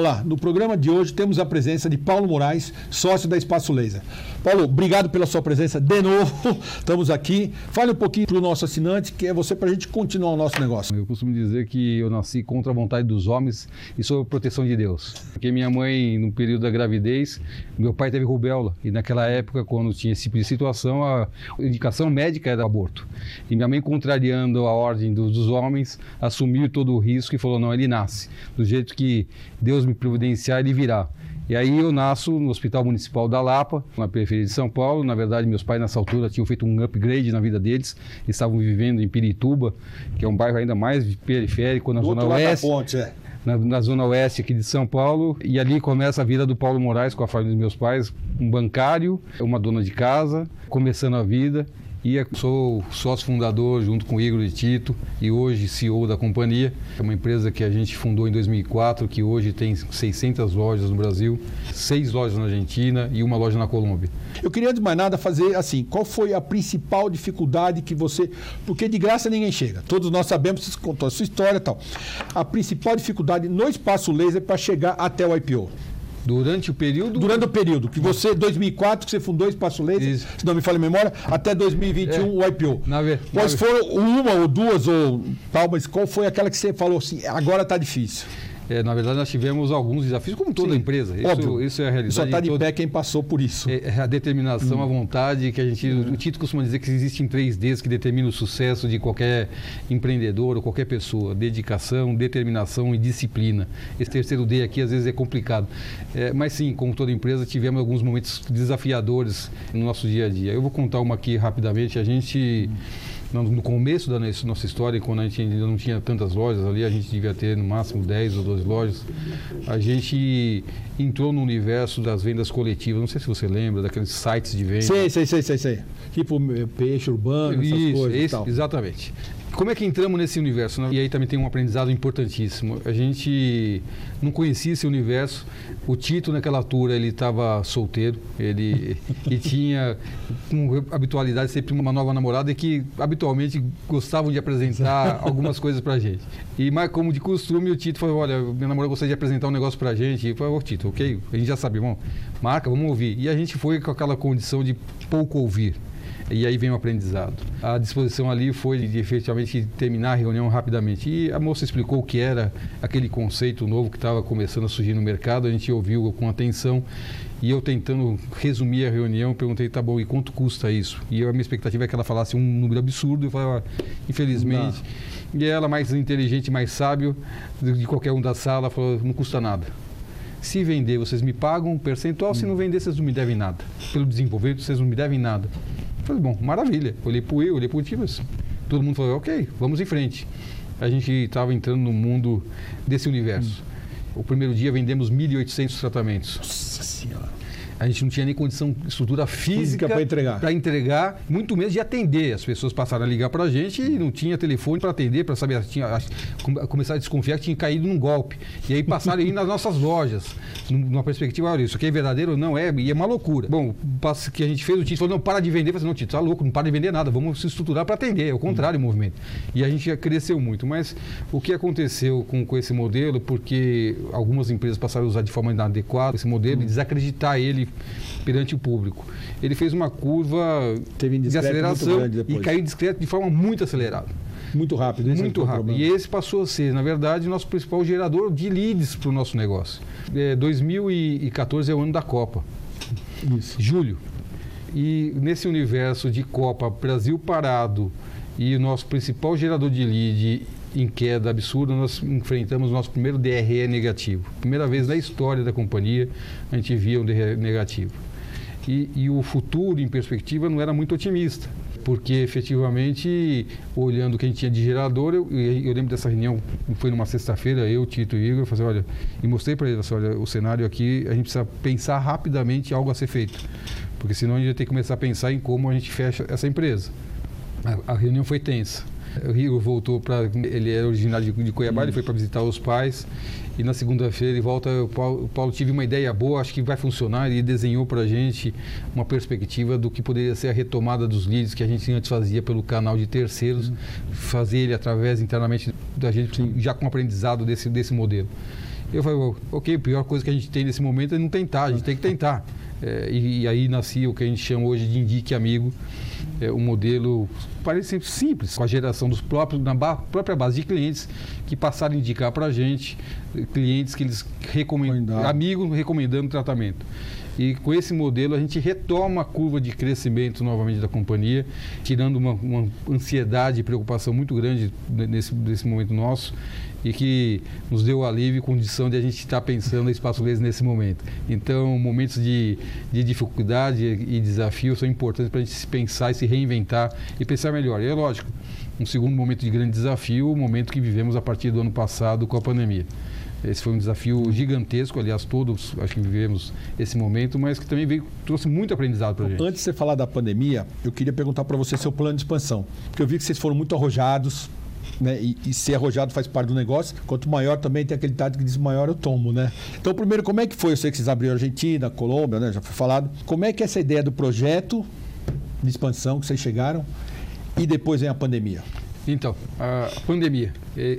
Olá, no programa de hoje temos a presença de Paulo Moraes, sócio da Espaço Laser. Paulo, obrigado pela sua presença de novo. Estamos aqui. Fale um pouquinho para o nosso assinante, que é você, para a gente continuar o nosso negócio. Eu costumo dizer que eu nasci contra a vontade dos homens e sob a proteção de Deus. Porque minha mãe, no período da gravidez, meu pai teve rubéola. E naquela época, quando tinha esse tipo de situação, a indicação médica era aborto. E minha mãe, contrariando a ordem dos, homens, assumiu todo o risco e falou: não, ele nasce. Do jeito que Deus me providenciar, ele virá. E aí eu nasço no Hospital Municipal da Lapa, na periferia de São Paulo. Na verdade, meus pais nessa altura tinham feito um upgrade na vida deles. Estavam vivendo em Pirituba, que é um bairro ainda mais periférico na Do zona oeste. ponte, é. Na, na zona oeste aqui de São Paulo. E ali começa a vida do Paulo Moraes com a família dos meus pais, um bancário, uma dona de casa, começando a vida. E eu sou sócio fundador junto com Igor e Tito e hoje CEO da companhia. É uma empresa que a gente fundou em 2004, que hoje tem 600 lojas no Brasil, seis lojas na Argentina e uma loja na Colômbia. Eu queria, de mais nada, fazer assim: qual foi a principal dificuldade que você. Porque de graça ninguém chega. Todos nós sabemos, você contou a sua história e tal. A principal dificuldade no espaço laser para chegar até o IPO. Durante o período. Durante o período que você, 2004, que você fundou Espaço Isso. se não me falha a memória, até 2021 É. o IPO. Na ver- Quais na- foram uma ou duas ou tal, mas qual foi aquela que você falou assim, agora está difícil? É, na verdade, nós tivemos alguns desafios, como toda Sim, empresa. Isso, isso é a realidade. Só está de toda- pé quem passou por isso. É é a determinação, a vontade que a gente. O Tito costuma dizer que existem três Ds que determinam o sucesso de qualquer empreendedor ou qualquer pessoa: dedicação, determinação e disciplina. Esse terceiro D aqui às vezes é complicado. É, mas sim, como toda empresa, tivemos alguns momentos desafiadores no nosso dia a dia. Eu vou contar uma aqui rapidamente. A gente. No no começo da nossa história, quando a gente ainda não tinha tantas lojas ali, a gente devia ter no máximo 10 ou 12 lojas. A gente entrou no universo das vendas coletivas. Não sei se você lembra daqueles sites de venda. Sei, sei, sei, sei, sei. Tipo eh, peixe urbano, essas Isso, coisas esse- exatamente. Como é que entramos nesse universo? né? E aí também tem um aprendizado importantíssimo. A gente não conhecia esse universo. O Tito, naquela altura, ele estava solteiro. Ele e tinha, com habitualidade, sempre uma nova namorada e que habitualmente gostavam de apresentar algumas coisas pra gente. E mas como de costume, o Tito falou: Olha, minha namorada gostaria de apresentar um negócio pra gente. E falei: Ô, Tito, ok, a gente já sabe, bom, marca, vamos ouvir. E a gente foi com aquela condição de pouco ouvir. E aí vem o aprendizado. A disposição ali foi de efetivamente terminar a reunião rapidamente. E a moça explicou o que era aquele conceito novo que estava começando a surgir no mercado. A gente ouviu com atenção. E eu tentando resumir a reunião, perguntei, tá bom, e quanto custa isso? E a minha expectativa é que ela falasse um número absurdo. Eu falei, "Ó, infelizmente. E ela, mais inteligente, mais sábio de qualquer um da sala, falou, não custa nada. Se vender, vocês me pagam um percentual. Se não vender, vocês não me devem nada. Pelo desenvolvimento, vocês não me devem nada. Eu Falei, bom, maravilha. Olhei para o eu, olhei para o time, mas todo mundo falou, ok, vamos em frente. A gente estava entrando no mundo desse universo. O primeiro dia vendemos 1.800 tratamentos. Nossa senhora. A gente não tinha nem condição, estrutura física Física pra entregar. para entregar, muito menos de atender. As pessoas passaram a ligar para a gente e não tinha telefone para atender, para saber. Tinha, come- começaram a desconfiar que tinha caído num golpe. E aí passaram a ir nas nossas lojas, num- numa perspectiva, olha, isso aqui é verdadeiro ou não é? E é uma loucura. Bom, o que a gente fez, o Tito falou, não, para de vender. Eu falei, não, Tito, tá louco, não para de vender nada, vamos se estruturar para atender. É o contrário o movimento. E a gente cresceu muito. Mas o que aconteceu com, com esse modelo, porque algumas empresas passaram a usar de forma inadequada esse modelo e desacreditar ele perante o público. Ele fez uma curva Teve de aceleração e caiu discreto de forma muito acelerada. Muito rápido. esse muito é rápido. problema. E esse passou a ser, na verdade, nosso principal gerador de leads para o nosso negócio. É, 2014 é o ano da Copa. Isso. Julho. E nesse universo de Copa, Brasil parado e o nosso principal gerador de lead em queda absurda, nós enfrentamos nosso primeiro DRE negativo. Primeira vez na história da companhia a gente via um DRE negativo. E, e o futuro, em perspectiva, não era muito otimista. Porque efetivamente, olhando o que a gente tinha de gerador, eu, eu lembro dessa reunião, foi numa sexta-feira, eu, Tito e Igor, falei, olha, e mostrei para eles, olha, o cenário aqui, a gente precisa pensar rapidamente algo a ser feito. Porque senão a gente vai ter que começar a pensar em como a gente fecha essa empresa. A, a reunião foi tensa. O Igor voltou para. Ele era originário de, de Cuiabá, ele foi para visitar os pais. E na segunda-feira ele volta. O Paulo, o Paulo tive uma ideia boa, acho que vai funcionar. E ele desenhou para a gente uma perspectiva do que poderia ser a retomada dos leads que a gente antes fazia pelo canal de terceiros, Uhum. fazer ele através internamente da gente, já com aprendizado desse, desse modelo. Eu falei, ok, a pior coisa que a gente tem nesse momento é não tentar, a gente tem que tentar. É, e, e, aí nascia o que a gente chama hoje de Indique Amigo, é, um modelo parece simples, com a geração dos próprios, na ba, própria base de clientes que passaram a indicar para a gente, clientes que eles recomendam, amigos recomendando tratamento. E com esse modelo a gente retoma a curva de crescimento novamente da companhia, tirando uma, uma ansiedade e preocupação muito grande nesse, nesse momento nosso e que nos deu alívio e condição de a gente estar pensando em espaço laser nesse momento. Então, momentos de, de dificuldade e desafio são importantes para a gente se pensar e se reinventar e pensar melhor. E é lógico, um segundo momento de grande desafio, o momento que vivemos a partir do ano passado com a pandemia. Esse foi um desafio gigantesco, aliás, todos acho que vivemos esse momento, mas que também veio, trouxe muito aprendizado para a gente. Antes de você falar da pandemia, eu queria perguntar para você seu plano de expansão. Porque eu vi que vocês foram muito arrojados, né? E, e, ser arrojado faz parte do negócio. Quanto maior também tem aquele dado que diz maior eu tomo, né? Então, primeiro, como é que foi? Eu sei que vocês abriram Argentina, Colômbia, né? Já foi falado. Como é que é essa ideia do projeto de expansão que vocês chegaram e depois vem a pandemia? Então, a pandemia.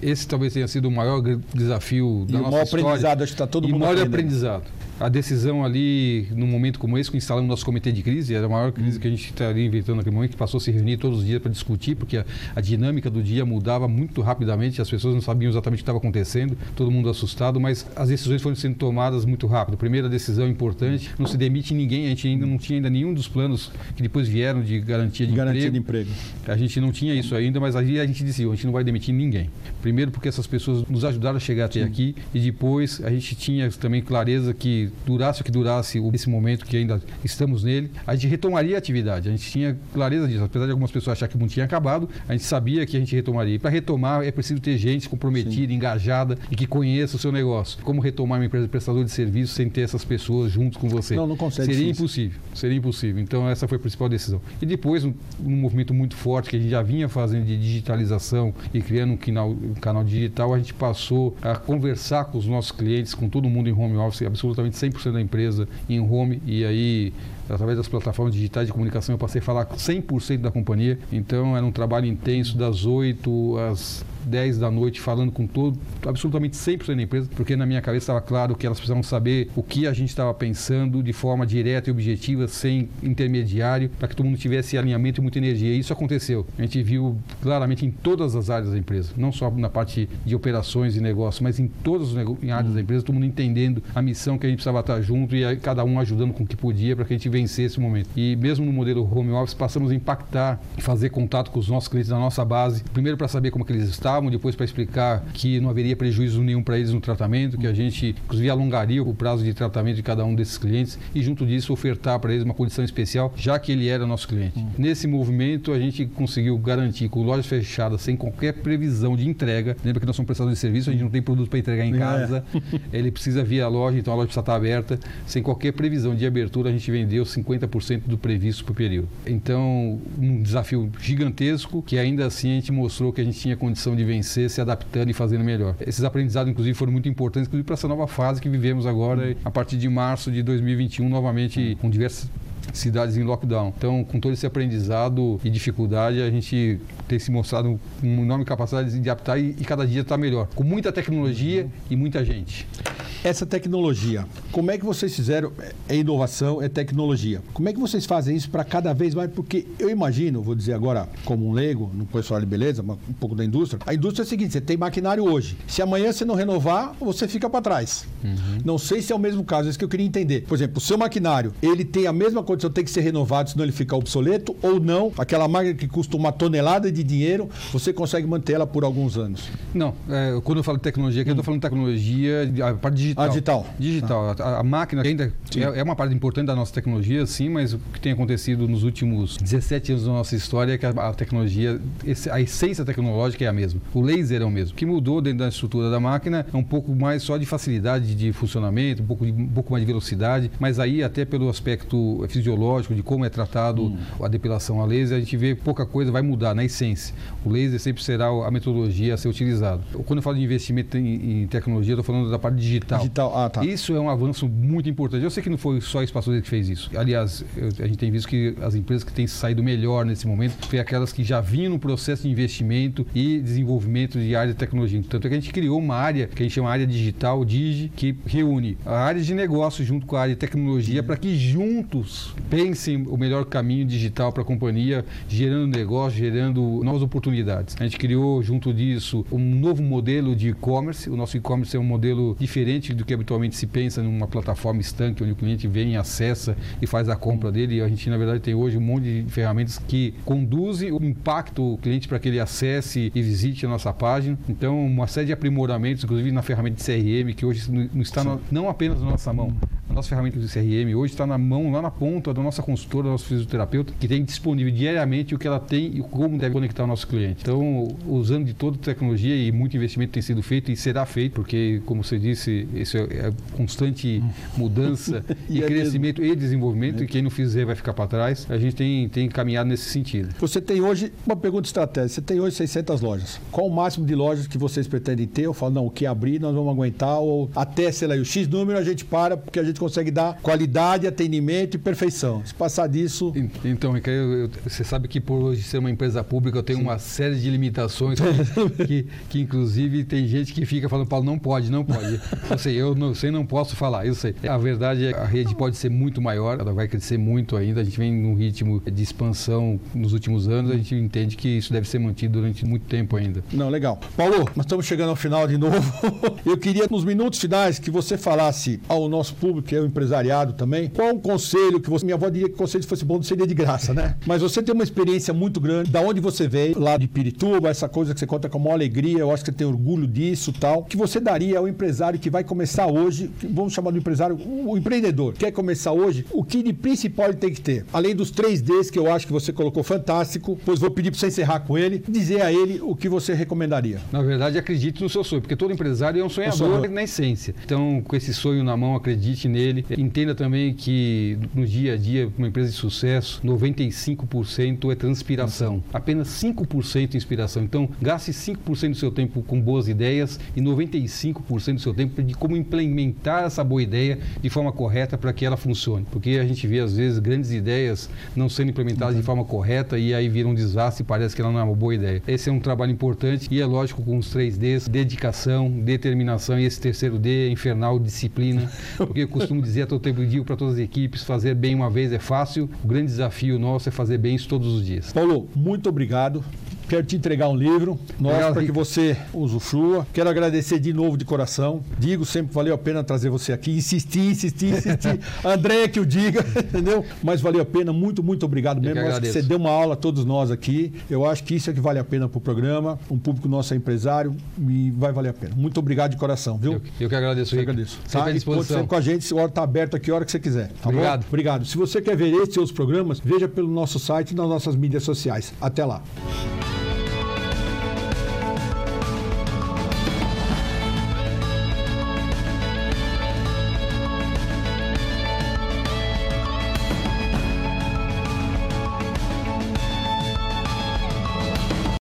Esse talvez tenha sido o maior desafio da e nossa história. E o maior aprendizado, acho que está todo mundo E o maior aprendizado a decisão ali, num momento como esse, que instalamos nosso comitê de crise, era a maior crise que a gente estaria inventando naquele momento, que passou a se reunir todos os dias para discutir, porque a, a, dinâmica do dia mudava muito rapidamente, as pessoas não sabiam exatamente o que estava acontecendo, todo mundo assustado, mas as decisões foram sendo tomadas muito rápido. Primeira decisão importante, não se demite ninguém, a gente ainda não tinha ainda nenhum dos planos que depois vieram de garantia de garantia emprego. de emprego. A gente não tinha isso ainda, mas aí a gente disse, a gente não vai demitir ninguém. Primeiro porque essas pessoas nos ajudaram a chegar até Sim. aqui e depois a gente tinha também clareza que durasse o que durasse esse momento que ainda estamos nele, a gente retomaria a atividade. A gente tinha clareza disso. Apesar de algumas pessoas acharem que não tinha acabado, a gente sabia que a gente retomaria. E para retomar é preciso ter gente comprometida, Sim. engajada e que conheça o seu negócio. Como retomar uma empresa prestadora de serviço sem ter essas pessoas juntos com você? Não, não consegue. Seria impossível. Seria impossível. Então essa foi a principal decisão. E depois, um, um movimento muito forte que a gente já vinha fazendo de digitalização e criando um canal, um canal digital, a gente passou a conversar com os nossos clientes, com todo mundo em home office, absolutamente 100% da empresa em home e aí através das plataformas digitais de comunicação eu passei a falar 100% da companhia. Então era um trabalho intenso das 8 às 10 da noite falando com todo, absolutamente 100% da empresa, porque na minha cabeça estava claro que elas precisavam saber o que a gente estava pensando de forma direta e objetiva, sem intermediário, para que todo mundo tivesse alinhamento e muita energia. E isso aconteceu. A gente viu claramente em todas as áreas da empresa, não só na parte de operações e negócios, mas em todas as áreas da empresa, todo mundo entendendo a missão que a gente precisava estar junto e cada um ajudando com o que podia para que a gente vencer esse momento. E mesmo no modelo home office, passamos a impactar e fazer contato com os nossos clientes da nossa base, primeiro para saber como que eles estavam, estavam, depois para explicar que não haveria prejuízo nenhum para eles no tratamento, que a gente, inclusive, alongaria o prazo de tratamento de cada um desses clientes e, junto disso, ofertar para eles uma condição especial, já que ele era nosso cliente. Uhum. Nesse movimento, a gente conseguiu garantir com lojas fechadas, sem qualquer previsão de entrega, lembra que nós somos prestadores de serviço, a gente não tem produto para entregar em é. casa, é. ele precisa vir à loja, então a loja precisa estar aberta, sem qualquer previsão de abertura, a gente vendeu 50% do previsto para o período. Então, um desafio gigantesco, que ainda assim a gente mostrou que a gente tinha condição de de vencer, se adaptando e fazendo melhor. Esses aprendizados, inclusive, foram muito importantes, inclusive para essa nova fase que vivemos agora, a partir de março de 2021, novamente com diversas cidades em lockdown. Então, com todo esse aprendizado e dificuldade, a gente tem se mostrado uma enorme capacidade de adaptar e, e cada dia está melhor. Com muita tecnologia e muita gente. Essa tecnologia, como é que vocês fizeram? É inovação, é tecnologia. Como é que vocês fazem isso para cada vez mais? Porque eu imagino, vou dizer agora como um leigo, não conheço falar de beleza, mas um pouco da indústria. A indústria é o seguinte: você tem maquinário hoje. Se amanhã você não renovar, você fica para trás. Uhum. Não sei se é o mesmo caso, é isso que eu queria entender. Por exemplo, o seu maquinário, ele tem a mesma condição, tem que ser renovado, senão ele fica obsoleto, ou não? Aquela máquina que custa uma tonelada de dinheiro, você consegue manter ela por alguns anos? Não. É, quando eu falo de tecnologia, aqui hum. eu estou falando de tecnologia, a parte digital digital. Ah, digital. Digital. Ah. A, a, máquina ainda é, é, uma parte importante da nossa tecnologia, sim, mas o que tem acontecido nos últimos 17 anos da nossa história é que a, a tecnologia, a essência tecnológica é a mesma. O laser é o mesmo. O que mudou dentro da estrutura da máquina é um pouco mais só de facilidade de funcionamento, um pouco, um pouco mais de velocidade, mas aí até pelo aspecto fisiológico de como é tratado hum. a depilação a laser, a gente vê pouca coisa vai mudar na essência. O laser sempre será a metodologia a ser utilizado. Quando eu falo de investimento em, em tecnologia, eu estou falando da parte digital. digital. Ah, tá. Isso é um avanço muito importante. Eu sei que não foi só a Espaço que fez isso. Aliás, eu, a gente tem visto que as empresas que têm saído melhor nesse momento foi aquelas que já vinham no processo de investimento e desenvolvimento de área de tecnologia. Tanto é que a gente criou uma área que a gente chama área digital, Digi, que reúne a área de negócio junto com a área de tecnologia uhum. para que juntos pensem o melhor caminho digital para a companhia, gerando negócio, gerando novas oportunidades. A gente criou junto disso um novo modelo de e-commerce. O nosso e-commerce é um modelo diferente do que habitualmente se pensa numa plataforma estanque, onde o cliente vem, acessa e faz a compra dele. E a gente, na verdade, tem hoje um monte de ferramentas que conduzem o impacto o cliente para que ele acesse e visite a nossa página. Então, uma série de aprimoramentos, inclusive na ferramenta de CRM, que hoje não está não apenas na nossa mão. A nossa ferramenta de CRM hoje está na mão, lá na ponta da nossa consultora, do nosso fisioterapeuta, que tem disponível diariamente o que ela tem e como deve conectar o nosso cliente. Então, usando de toda a tecnologia e muito investimento tem sido feito e será feito, porque, como você disse, isso é, é constante mudança e, e é crescimento mesmo. e desenvolvimento, é. e quem não fizer vai ficar para trás. A gente tem, tem caminhado nesse sentido. Você tem hoje, uma pergunta estratégica, você tem hoje 600 lojas. Qual o máximo de lojas que vocês pretendem ter? Eu falo, não, o que abrir nós vamos aguentar, ou até, sei lá, o X número a gente para, porque a gente consegue dar qualidade, atendimento e perfeição. Se passar disso... Então, você sabe que por hoje ser uma empresa pública eu tenho Sim. uma série de limitações que, que, que, inclusive tem gente que fica falando, Paulo, não pode, não pode. Eu sei, eu não sei, não posso falar, eu sei. A verdade é que a rede pode ser muito maior, ela vai crescer muito ainda, a gente vem num ritmo de expansão nos últimos anos, a gente entende que isso deve ser mantido durante muito tempo ainda. Não, legal. Paulo, nós estamos chegando ao final de novo. Eu queria, nos minutos finais, que você falasse ao nosso público, que é o empresariado também, qual o conselho que você. Minha avó diria que o conselho fosse bom seria de graça, né? Mas você tem uma experiência muito grande, da onde você veio, lá de Pirituba, essa coisa que você conta com maior alegria, eu acho que você tem orgulho disso tal. que você daria ao empresário que vai começar hoje, vamos chamar do empresário, o empreendedor, quer começar hoje, o que de principal ele tem que ter? Além dos três Ds que eu acho que você colocou fantástico, pois vou pedir para você encerrar com ele, dizer a ele o que você recomendaria. Na verdade, acredite no seu sonho, porque todo empresário é um sonhador, sonhador. na essência. Então, com esse sonho na mão, acredite nele. Entenda também que no dia a dia, uma empresa de sucesso, 95% é transpiração. Apenas 5% é inspiração. Então, gaste 5% do seu tempo com boas ideias e 95% do seu tempo de como implementar essa boa ideia de forma correta para que ela funcione. Porque a gente vê, às vezes, grandes ideias não sendo implementadas de forma correta e aí vira um desastre e parece que ela não é uma boa ideia. Esse é um trabalho importante e é lógico com os três Ds, dedicação, determinação e esse terceiro D, infernal, disciplina. Porque eu costumo dizer a todo tempo, digo para todas as equipes, fazer bem uma vez é fácil, o grande desafio nosso é fazer bem isso todos os dias. Paulo, muito obrigado. Quero te entregar um livro nosso para que você usufrua. Quero agradecer de novo de coração. Digo sempre valeu a pena trazer você aqui. Insistir, insistir, insistir. André que o diga, entendeu? Mas valeu a pena. Muito, muito obrigado mesmo. Eu acho que você deu uma aula a todos nós aqui. Eu acho que isso é que vale a pena para o programa. Um público nosso é empresário e vai valer a pena. Muito obrigado de coração, viu? Eu, eu que agradeço. Eu agradeço. Tá? E pode ser com a gente. A hora está aberta aqui a hora que você quiser. Tá obrigado. Bom? Obrigado. Se você quer ver esses e outros programas, veja pelo nosso site e nas nossas mídias sociais. Até lá.